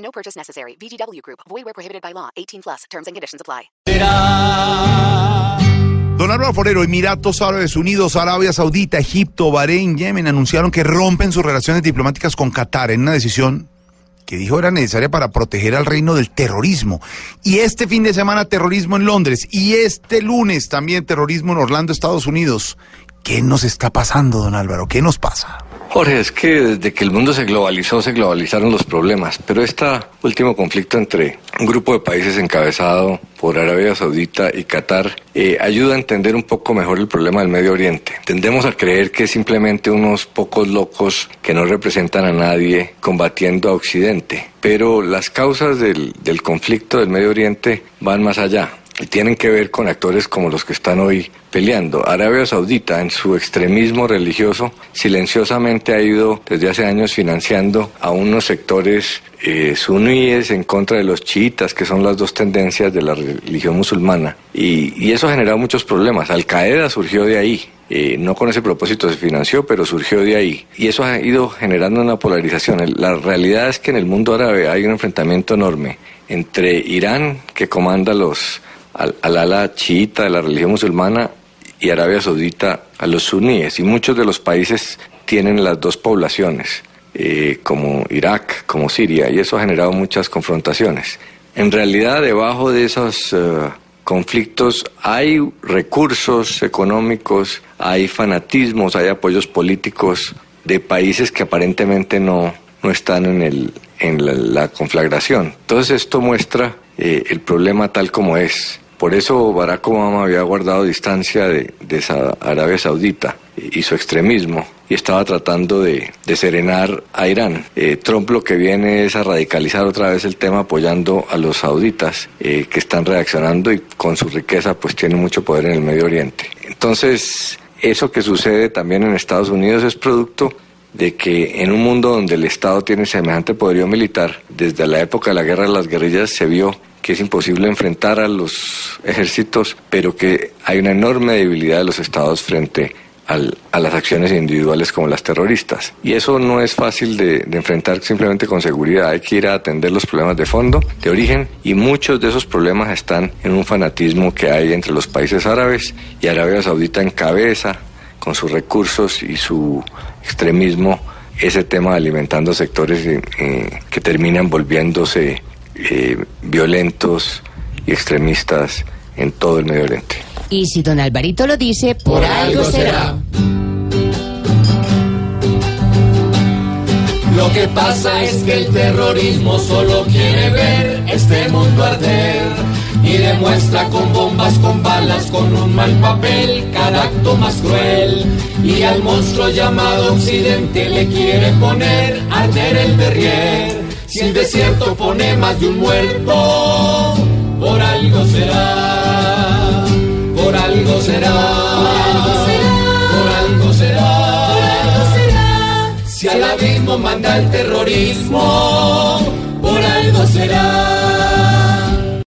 No purchase necessary. VGW Group. Void where prohibited by law. 18 plus. Terms and conditions apply. Don Álvaro Forero, Emiratos Árabes Unidos, Arabia Saudita, Egipto, Bahrein, Yemen anunciaron que rompen sus relaciones diplomáticas con Qatar en una decisión que dijo era necesaria para proteger al reino del terrorismo. Y este fin de semana terrorismo en Londres y este lunes también terrorismo en Orlando, Estados Unidos. ¿Qué nos está pasando, don Álvaro? ¿Qué nos pasa? Jorge, es que desde que el mundo se globalizó, se globalizaron los problemas, pero este último conflicto entre un grupo de países encabezado por Arabia Saudita y Qatar eh, ayuda a entender un poco mejor el problema del Medio Oriente. Tendemos a creer que simplemente unos pocos locos que no representan a nadie combatiendo a Occidente, pero las causas del, del conflicto del Medio Oriente van más allá y tienen que ver con actores como los que están hoy peleando. Arabia Saudita, en su extremismo religioso, silenciosamente ha ido desde hace años financiando a unos sectores eh, suníes en contra de los chiitas, que son las dos tendencias de la religión musulmana. Y, eso ha generado muchos problemas. Al Qaeda surgió de ahí. Eh, no con ese propósito se financió, pero surgió de ahí. Y eso ha ido generando una polarización. La realidad es que en el mundo árabe hay un enfrentamiento enorme entre Irán, que comanda los al, ala chiita de la religión musulmana y Arabia Saudita a los suníes. Y muchos de los países tienen las dos poblaciones, eh, como Irak, como Siria, y eso ha generado muchas confrontaciones. En realidad, debajo de esos uh, conflictos hay recursos económicos, hay fanatismos, hay apoyos políticos de países que aparentemente no, no están en, el, en la, la conflagración. Entonces esto muestra eh, el problema tal como es. Por eso Barack Obama había guardado distancia de, Arabia Saudita y su extremismo y estaba tratando de, de serenar a Irán. Eh, Trump lo que viene es a radicalizar otra vez el tema apoyando a los sauditas eh, que están reaccionando y con su riqueza pues tienen mucho poder en el Medio Oriente. Entonces, eso que sucede también en Estados Unidos es producto de que en un mundo donde el Estado tiene semejante poderío militar, desde la época de la guerra de las guerrillas se vio que es imposible enfrentar a los ejércitos, pero que hay una enorme debilidad de los estados frente a las acciones individuales como las terroristas. Y eso no es fácil de, enfrentar simplemente con seguridad, hay que ir a atender los problemas de fondo, de origen, y muchos de esos problemas están en un fanatismo que hay entre los países árabes y Arabia Saudita encabeza con sus recursos y su extremismo ese tema alimentando sectores eh, que terminan volviéndose eh, violentos y extremistas en todo el Medio Oriente. Y si don Alvarito lo dice, por, por algo será. Lo que pasa es que el terrorismo solo quiere ver este mundo arder y demuestra con bombas, con balas, con un mal papel cada acto más cruel. Y al monstruo llamado Occidente le quiere poner arder el derrier. Si el desierto pone más de un muerto, por algo será, por algo será, por algo será, si al abismo manda el terrorismo